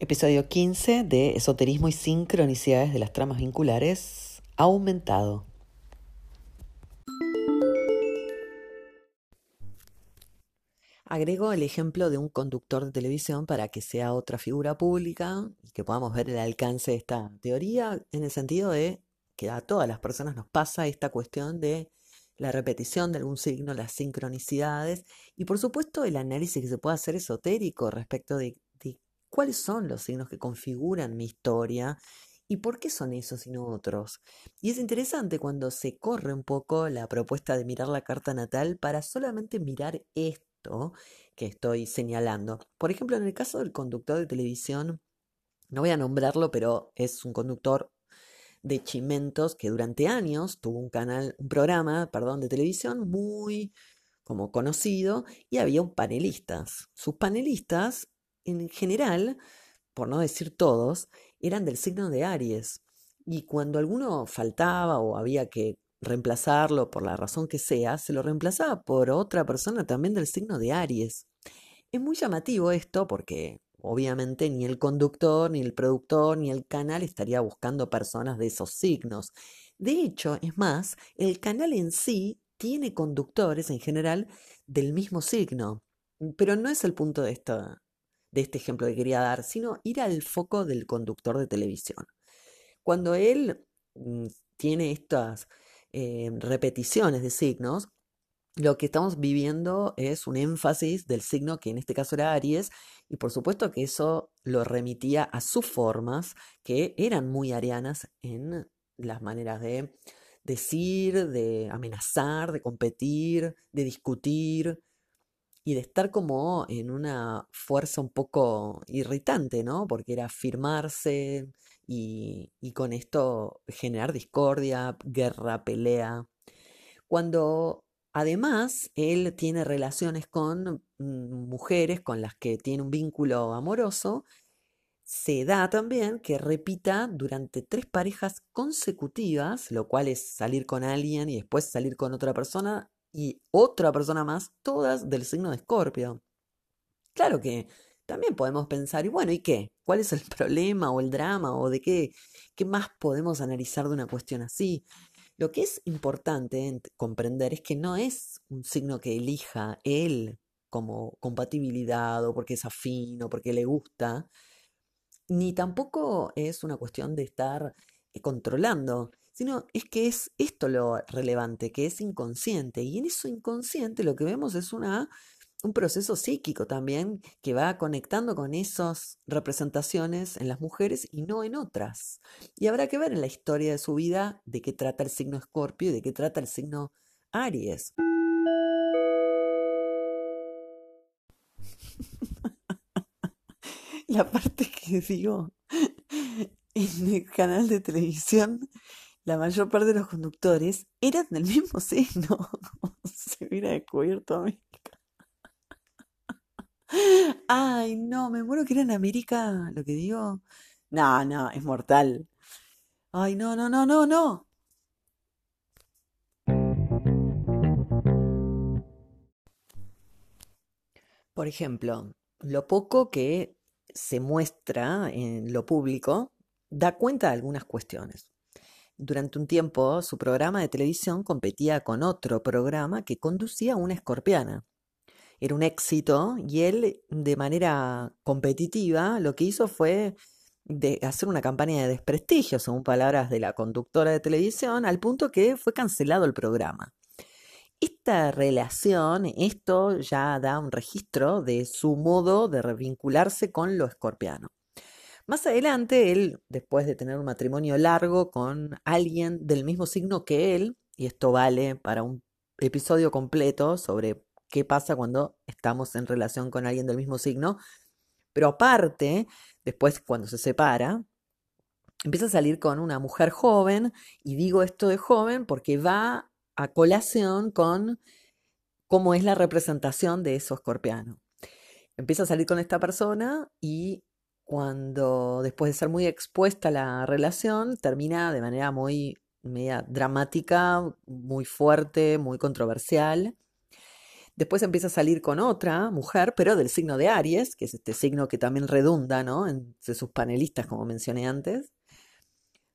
Episodio 15 de Esoterismo y sincronicidades de las tramas vinculares aumentado. Agrego el ejemplo de un conductor de televisión para que sea otra figura pública y que podamos ver el alcance de esta teoría en el sentido de que a todas las personas nos pasa esta cuestión de la repetición de algún signo, las sincronicidades y por supuesto el análisis que se puede hacer esotérico respecto de cuáles son los signos que configuran mi historia y por qué son esos y no otros. Y es interesante cuando se corre un poco la propuesta de mirar la carta natal para solamente mirar esto que estoy señalando. Por ejemplo, en el caso del conductor de televisión, no voy a nombrarlo, pero es un conductor de Chimentos que durante años tuvo un canal, un programa, perdón, de televisión muy como conocido y había un panelistas. Sus panelistas en general, por no decir todos, eran del signo de Aries. Y cuando alguno faltaba o había que reemplazarlo por la razón que sea, se lo reemplazaba por otra persona también del signo de Aries. Es muy llamativo esto porque obviamente ni el conductor, ni el productor, ni el canal estaría buscando personas de esos signos. De hecho, es más, el canal en sí tiene conductores en general del mismo signo. Pero no es el punto de esta, de este ejemplo que quería dar, sino ir al foco del conductor de televisión. Cuando él mm, tiene estas eh, repeticiones de signos, lo que estamos viviendo es un énfasis del signo que en este caso era Aries, y por supuesto que eso lo remitía a sus formas, que eran muy arianas en las maneras de decir, de amenazar, de competir, de discutir, y de estar como en una fuerza un poco irritante, ¿no? Porque era afirmarse y, y con esto generar discordia, guerra, pelea. Cuando además él tiene relaciones con mm, mujeres con las que tiene un vínculo amoroso, se da también que repita durante tres parejas consecutivas, lo cual es salir con alguien y después salir con otra persona y otra persona más, todas del signo de Escorpio. Claro que también podemos pensar, y bueno, ¿y qué? ¿Cuál es el problema o el drama o de qué, qué más podemos analizar de una cuestión así? Lo que es importante comprender es que no es un signo que elija él como compatibilidad o porque es afín o porque le gusta, ni tampoco es una cuestión de estar eh, controlando sino es que es esto lo relevante, que es inconsciente. Y en eso inconsciente lo que vemos es una, un proceso psíquico también que va conectando con esas representaciones en las mujeres y no en otras. Y habrá que ver en la historia de su vida de qué trata el signo Escorpio y de qué trata el signo Aries. la parte que digo en el canal de televisión la mayor parte de los conductores eran del mismo signo. Se hubiera descubierto América. Ay, no, me muero que era en América lo que digo. No, no, es mortal. Ay, no, no, no, no, no. Por ejemplo, lo poco que se muestra en lo público da cuenta de algunas cuestiones. Durante un tiempo, su programa de televisión competía con otro programa que conducía una escorpiana. Era un éxito y él, de manera competitiva, lo que hizo fue hacer una campaña de desprestigio, según palabras de la conductora de televisión, al punto que fue cancelado el programa. Esta relación, esto ya da un registro de su modo de revincularse con lo escorpiano. Más adelante, él, después de tener un matrimonio largo con alguien del mismo signo que él, y esto vale para un episodio completo sobre qué pasa cuando estamos en relación con alguien del mismo signo, pero aparte, después cuando se separa, empieza a salir con una mujer joven, y digo esto de joven porque va a colación con cómo es la representación de eso escorpiano. Empieza a salir con esta persona y cuando después de ser muy expuesta la relación, termina de manera muy media dramática, muy fuerte, muy controversial. Después empieza a salir con otra mujer, pero del signo de Aries, que es este signo que también redunda, ¿no? Entre sus panelistas, como mencioné antes.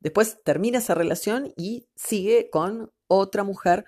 Después termina esa relación y sigue con otra mujer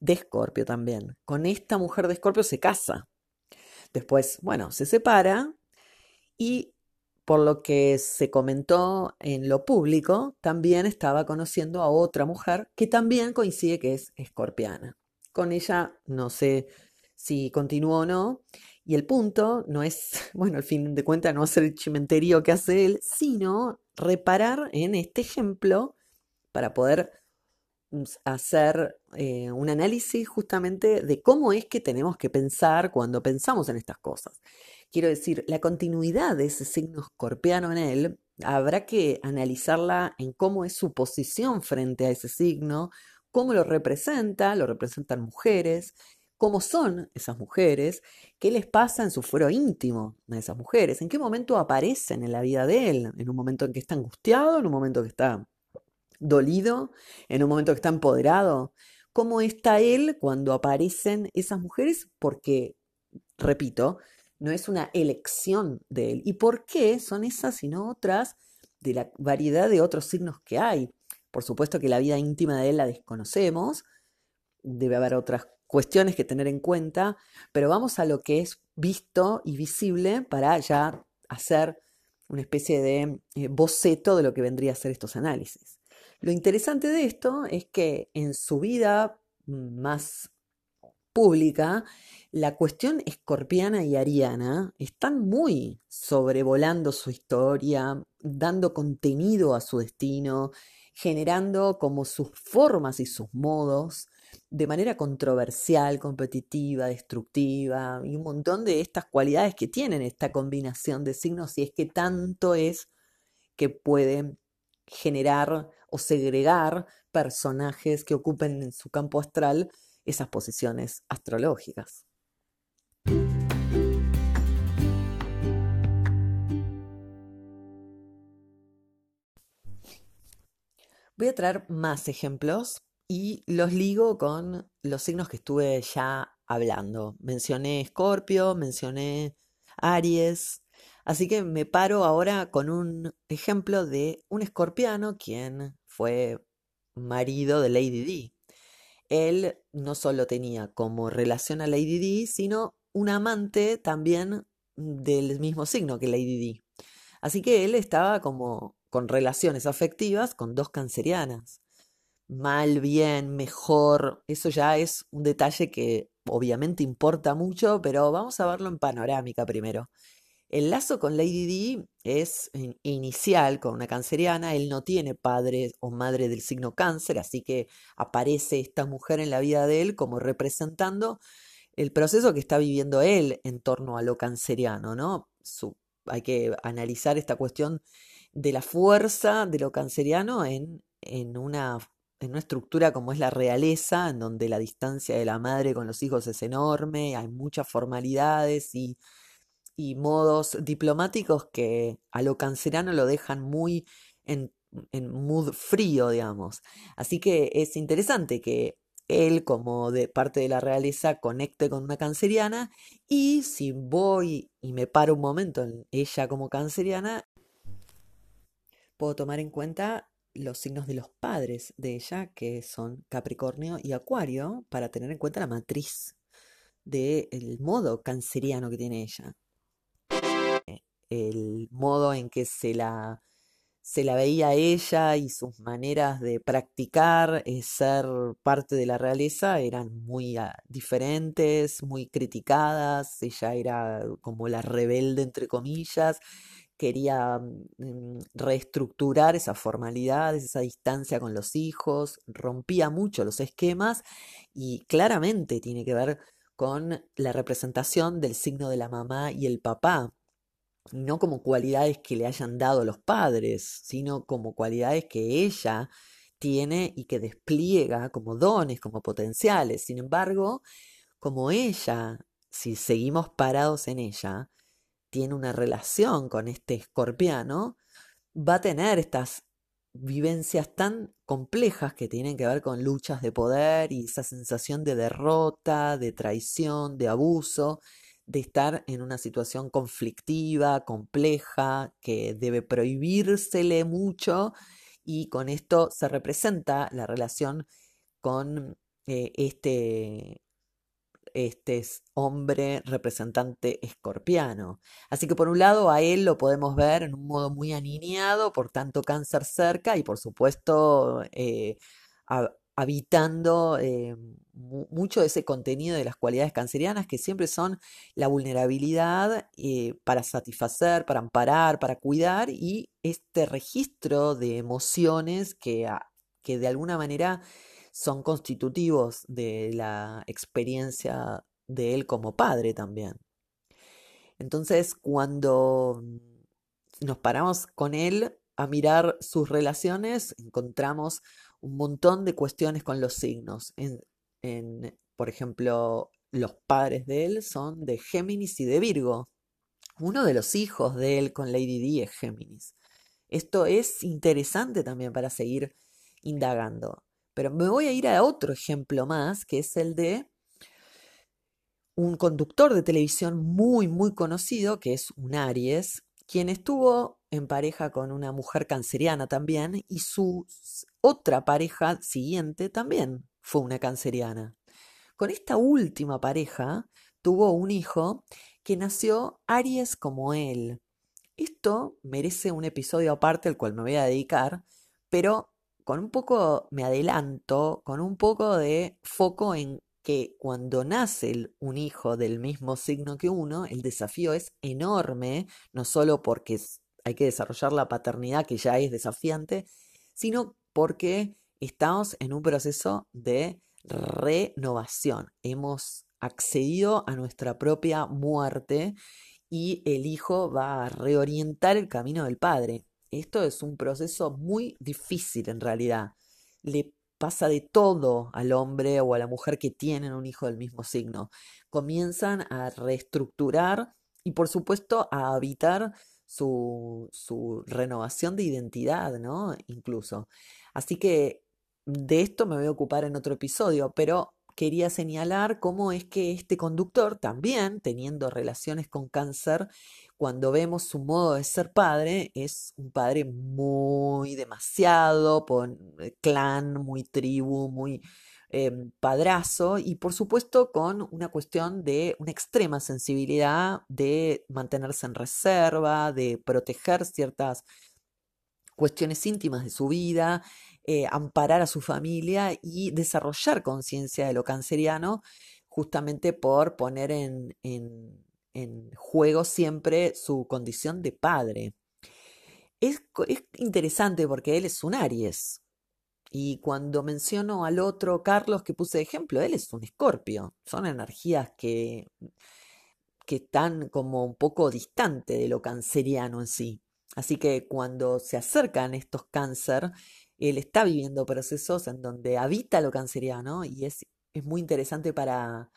de Escorpio también. Con esta mujer de Escorpio se casa. Después, bueno, se separa y por lo que se comentó en lo público, también estaba conociendo a otra mujer que también coincide que es escorpiana. Con ella no sé si continúa o no. Y el punto no es, bueno, al fin de cuentas, no hacer el chimenterío que hace él, sino reparar en este ejemplo para poder mm, hacer eh, un análisis justamente de cómo es que tenemos que pensar cuando pensamos en estas cosas. Quiero decir, la continuidad de ese signo escorpiano en él, habrá que analizarla en cómo es su posición frente a ese signo, cómo lo representa, lo representan mujeres, cómo son esas mujeres, qué les pasa en su fuero íntimo a esas mujeres, en qué momento aparecen en la vida de él, en un momento en que está angustiado, en un momento que está dolido, en un momento que está empoderado, cómo está él cuando aparecen esas mujeres, porque, repito, no es una elección de él. ¿Y por qué son esas y no otras de la variedad de otros signos que hay? Por supuesto que la vida íntima de él la desconocemos, debe haber otras cuestiones que tener en cuenta, pero vamos a lo que es visto y visible para ya hacer una especie de eh, boceto de lo que vendría a ser estos análisis. Lo interesante de esto es que en su vida más pública, la cuestión escorpiana y ariana están muy sobrevolando su historia, dando contenido a su destino, generando como sus formas y sus modos de manera controversial, competitiva, destructiva y un montón de estas cualidades que tienen esta combinación de signos y es que tanto es que pueden generar o segregar personajes que ocupen en su campo astral esas posiciones astrológicas. Voy a traer más ejemplos y los ligo con los signos que estuve ya hablando. Mencioné Escorpio, mencioné Aries, así que me paro ahora con un ejemplo de un escorpiano quien fue marido de Lady D. Él no solo tenía como relación a Lady D, sino un amante también del mismo signo que Lady D. Así que él estaba como con relaciones afectivas con dos cancerianas mal, bien, mejor, eso ya es un detalle que obviamente importa mucho, pero vamos a verlo en panorámica primero. El lazo con Lady D es inicial con una canceriana, él no tiene padre o madre del signo cáncer, así que aparece esta mujer en la vida de él como representando el proceso que está viviendo él en torno a lo canceriano, ¿no? hay que analizar esta cuestión de la fuerza de lo canceriano en, en una en una estructura como es la realeza, en donde la distancia de la madre con los hijos es enorme, hay muchas formalidades y, y modos diplomáticos que a lo cancerano lo dejan muy en, en mood frío, digamos. Así que es interesante que él, como de parte de la realeza, conecte con una canceriana y si voy y me paro un momento en ella como canceriana, puedo tomar en cuenta los signos de los padres de ella, que son Capricornio y Acuario, para tener en cuenta la matriz del modo canceriano que tiene ella. El modo en que se la, se la veía ella y sus maneras de practicar eh, ser parte de la realeza eran muy ah, diferentes, muy criticadas. Ella era como la rebelde, entre comillas, quería mm, reestructurar esas formalidades, esa distancia con los hijos, rompía mucho los esquemas y claramente tiene que ver con la representación del signo de la mamá y el papá, no como cualidades que le hayan dado los padres, sino como cualidades que ella tiene y que despliega como dones, como potenciales. Sin embargo, como ella, si seguimos parados en ella, tiene una relación con este escorpiano, va a tener estas vivencias tan complejas que tienen que ver con luchas de poder y esa sensación de derrota, de traición, de abuso, de estar en una situación conflictiva, compleja, que debe prohibírsele mucho y con esto se representa la relación con eh, este, este hombre representante escorpiano. Así que por un lado a él lo podemos ver en un modo muy aniñado, por tanto cáncer cerca y por supuesto eh, habitando eh, mucho de ese contenido de las cualidades cancerianas que siempre son la vulnerabilidad para satisfacer, para amparar, para cuidar y este registro de emociones que, que de alguna manera son constitutivos de la experiencia de él como padre también. Entonces, cuando nos paramos con él a mirar sus relaciones, encontramos un montón de cuestiones con los signos. En, por ejemplo, los padres de él son de Géminis y de Virgo. Uno de los hijos de él con Lady D es Géminis. Esto es interesante también para seguir indagando. Pero me voy a ir a otro ejemplo más, que es el de un conductor de televisión muy, muy conocido, que es un Aries, quien estuvo en pareja con una mujer canceriana también, y su otra pareja siguiente también fue una canceriana. Con esta última pareja tuvo un hijo que nació Aries como él. Esto merece un episodio aparte al cual me voy a dedicar, pero con un poco, me adelanto, con un poco de foco en que cuando nace un hijo del mismo signo que uno, el desafío es enorme, no solo porque hay que desarrollar la paternidad que ya es desafiante, sino porque estamos en un proceso de renovación. Hemos accedido a nuestra propia muerte y el hijo va a reorientar el camino del padre. Esto es un proceso muy difícil en realidad. Le pasa de todo al hombre o a la mujer que tienen un hijo del mismo signo. Comienzan a reestructurar y por supuesto a habitar su, su renovación de identidad, ¿no? Incluso. Así que de esto me voy a ocupar en otro episodio, pero quería señalar cómo es que este conductor también, teniendo relaciones con cáncer, cuando vemos su modo de ser padre, es un padre muy demasiado, eh, clan, muy tribu, muy em, padrazo y por supuesto con una cuestión de una extrema sensibilidad de mantenerse en reserva, de proteger ciertas cuestiones íntimas de su vida, eh, amparar a su familia y desarrollar conciencia de lo canceriano justamente por poner en en juego siempre su condición de padre. Es, es, interesante porque él es un Aries. Y cuando menciono al otro Carlos que puse de ejemplo, él es un Escorpio. Son energías que, que están como un poco distante de lo canceriano en sí. Así que cuando se acercan estos cáncer, él está viviendo procesos en donde habita lo canceriano y es, es muy interesante para,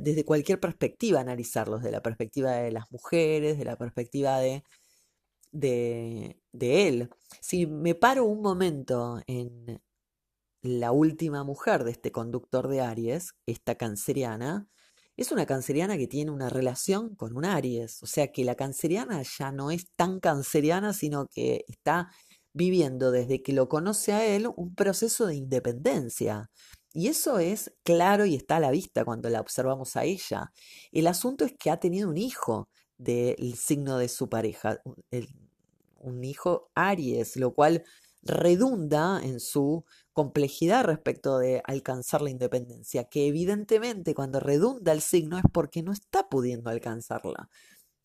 desde cualquier perspectiva analizarlos, de la perspectiva de las mujeres, de la perspectiva de, de, de él. Si me paro un momento en la última mujer de este conductor de Aries, esta canceriana, es una canceriana que tiene una relación con un Aries, o sea que la canceriana ya no es tan canceriana, sino que está viviendo desde que lo conoce a él un proceso de independencia. Y eso es claro y está a la vista cuando la observamos a ella. El asunto es que ha tenido un hijo del signo de su pareja, un hijo Aries, lo cual redunda en su complejidad respecto de alcanzar la independencia, que evidentemente cuando redunda el signo es porque no está pudiendo alcanzarla.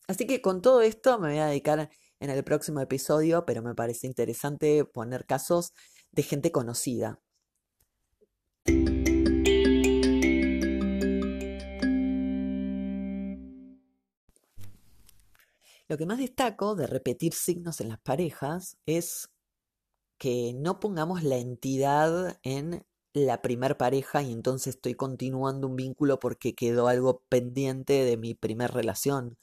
Así que con todo esto me voy a dedicar en el próximo episodio, pero me parece interesante poner casos de gente conocida. Lo que más destaco de repetir signos en las parejas es que no pongamos la entidad en la primer pareja y entonces estoy continuando un vínculo porque quedó algo pendiente de mi primer relación.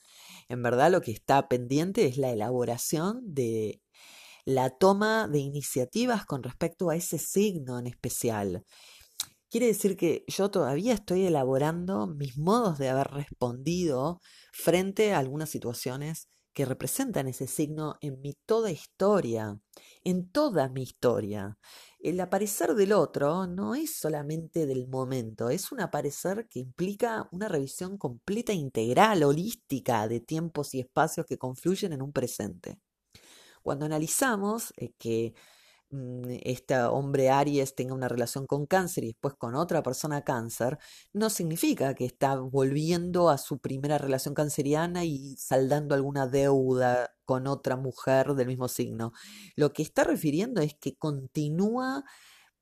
En verdad lo que está pendiente es la elaboración de la toma de iniciativas con respecto a ese signo en especial. Quiere decir que yo todavía estoy elaborando mis modos de haber respondido frente a algunas situaciones que representan ese signo en mi toda historia, en toda mi historia. El aparecer del otro no es solamente del momento, es un aparecer que implica una revisión completa, integral, holística de tiempos y espacios que confluyen en un presente. Cuando analizamos eh, que este hombre Aries tenga una relación con cáncer y después con otra persona cáncer, no significa que está volviendo a su primera relación canceriana y saldando alguna deuda con otra mujer del mismo signo. Lo que está refiriendo es que continúa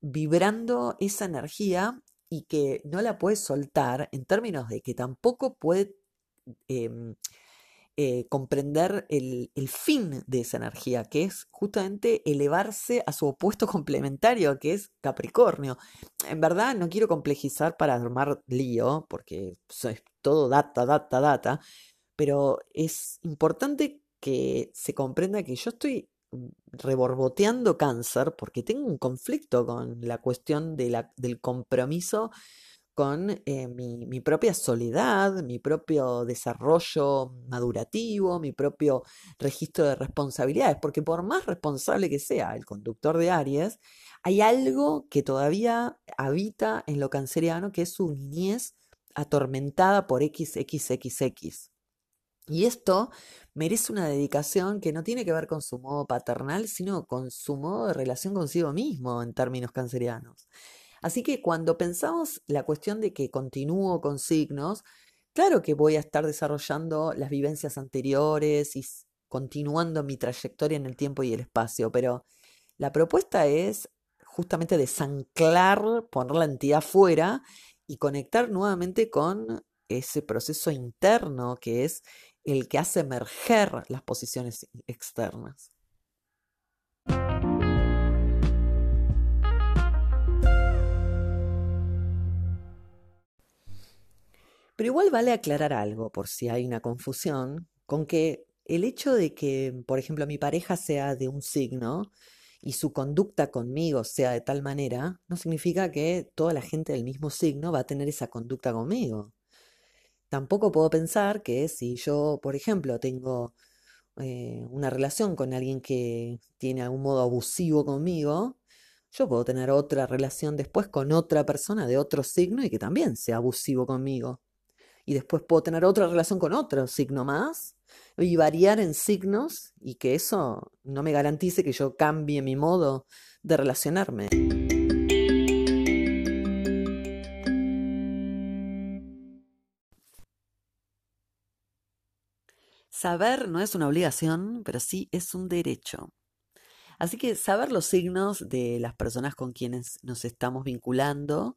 vibrando esa energía y que no la puede soltar en términos de que tampoco puede em, eh, comprender el, fin de esa energía, que es justamente elevarse a su opuesto complementario, que es Capricornio. En verdad, no quiero complejizar para armar lío, porque es todo data, data, data, pero es importante que se comprenda que yo estoy reborboteando cáncer porque tengo un conflicto con la cuestión de la, del compromiso con eh, mi, propia soledad, mi propio desarrollo madurativo, mi propio registro de responsabilidades, porque por más responsable que sea el conductor de Aries, hay algo que todavía habita en lo canceriano, que es su niñez atormentada por XXXX. Y esto merece una dedicación que no tiene que ver con su modo paternal, sino con su modo de relación consigo mismo en términos cancerianos. Así que cuando pensamos la cuestión de que continúo con signos, claro que voy a estar desarrollando las vivencias anteriores y continuando mi trayectoria en el tiempo y el espacio, pero la propuesta es justamente desanclar, poner la entidad fuera y conectar nuevamente con ese proceso interno que es el que hace emerger las posiciones externas. Pero igual vale aclarar algo, por si hay una confusión, con que el hecho de que, por ejemplo, mi pareja sea de un signo y su conducta conmigo sea de tal manera, no significa que toda la gente del mismo signo va a tener esa conducta conmigo. Tampoco puedo pensar que si yo, por ejemplo, tengo eh, una relación con alguien que tiene algún modo abusivo conmigo, yo puedo tener otra relación después con otra persona de otro signo y que también sea abusivo conmigo y después puedo tener otra relación con otro signo más y variar en signos y que eso no me garantice que yo cambie mi modo de relacionarme. Saber no es una obligación, pero sí es un derecho. Así que saber los signos de las personas con quienes nos estamos vinculando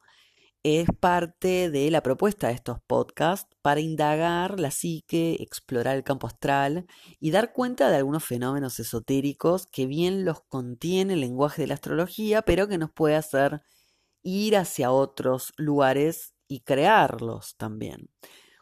es parte de la propuesta de estos podcasts para indagar la psique, explorar el campo astral y dar cuenta de algunos fenómenos esotéricos que bien los contiene el lenguaje de la astrología, pero que nos puede hacer ir hacia otros lugares y crearlos también.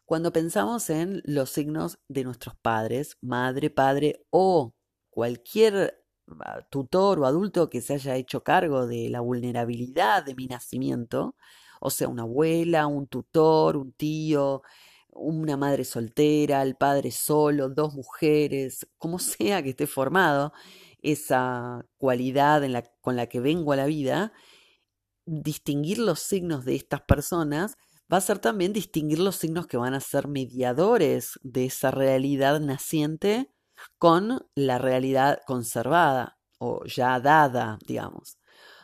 Cuando pensamos en los signos de nuestros padres, madre, padre o cualquier ah, tutor o adulto que se haya hecho cargo de la vulnerabilidad de mi nacimiento, o sea, una abuela, un tutor, un tío, una madre soltera, el padre solo, dos mujeres, como sea que esté formado, esa cualidad con la que vengo a la vida, distinguir los signos de estas personas va a ser también distinguir los signos que van a ser mediadores de esa realidad naciente con la realidad conservada o ya dada, digamos.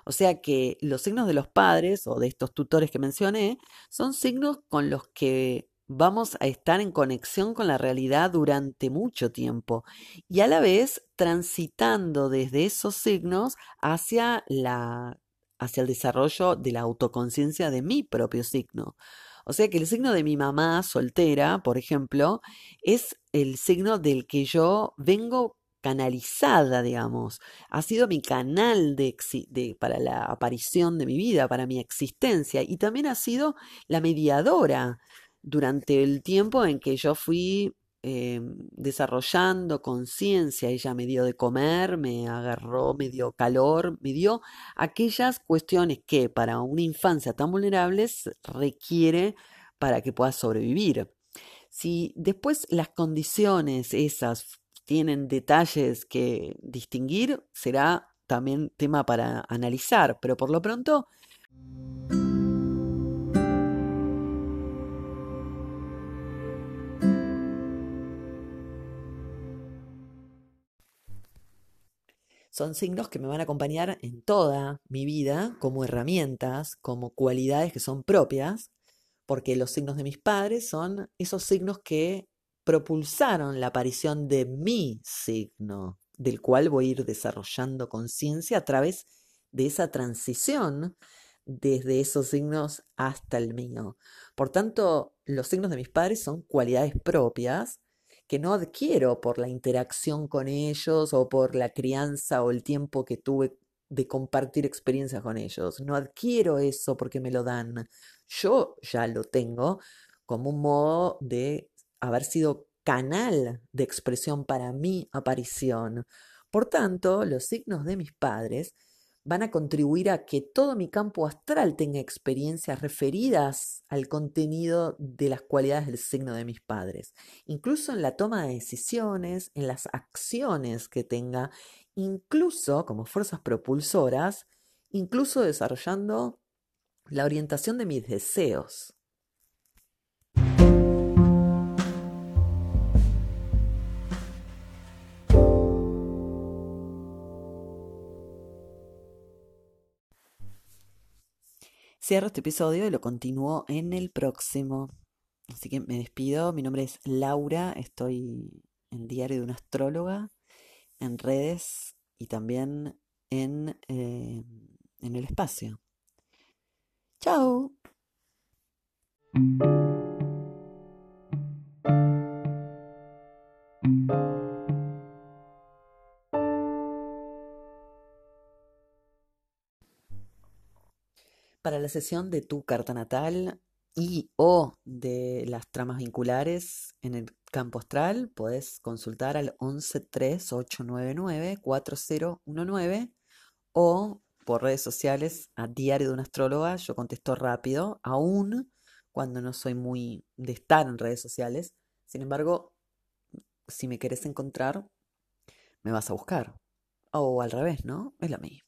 O sea que los signos de los padres o de estos tutores que mencioné son signos con los que vamos a estar en conexión con la realidad durante mucho tiempo y a la vez transitando desde esos signos hacia la hacia el desarrollo de la autoconciencia de mi propio signo. O sea que el signo de mi mamá soltera, por ejemplo, es el signo del que yo vengo canalizada, digamos. Ha sido mi canal de, para la aparición de mi vida, para mi existencia. Y también ha sido la mediadora durante el tiempo en que yo fui eh, desarrollando conciencia, ella me dio de comer, me agarró, me dio calor, me dio aquellas cuestiones que para una infancia tan vulnerable requiere para que pueda sobrevivir. Si después las condiciones esas tienen detalles que distinguir, será también tema para analizar, pero por lo pronto Son signos que me van a acompañar en toda mi vida como herramientas, como cualidades que son propias, porque los signos de mis padres son esos signos que propulsaron la aparición de mi signo, del cual voy a ir desarrollando conciencia a través de esa transición desde esos signos hasta el mío. Por tanto, los signos de mis padres son cualidades propias que no adquiero por la interacción con ellos o por la crianza o el tiempo que tuve de compartir experiencias con ellos. No adquiero eso porque me lo dan. Yo ya lo tengo como un modo de haber sido canal de expresión para mi aparición. Por tanto, los signos de mis padres van a contribuir a que todo mi campo astral tenga experiencias referidas al contenido de las cualidades del signo de mis padres, incluso en la toma de decisiones, en las acciones que tenga, incluso como fuerzas propulsoras, incluso desarrollando la orientación de mis deseos. Cierro este episodio y lo continúo en el próximo. Así que me despido. Mi nombre es Laura. Estoy en Diario de una Astróloga, en redes y también en, eh, en el espacio. Chao. Para la sesión de tu carta natal y o de las tramas vinculares en el campo astral, puedes consultar al 1138994019 o por redes sociales a Diario de una Astróloga. Yo contesto rápido, aún cuando no soy muy de estar en redes sociales. Sin embargo, si me querés encontrar, me vas a buscar. O al revés, ¿no? Es lo mismo.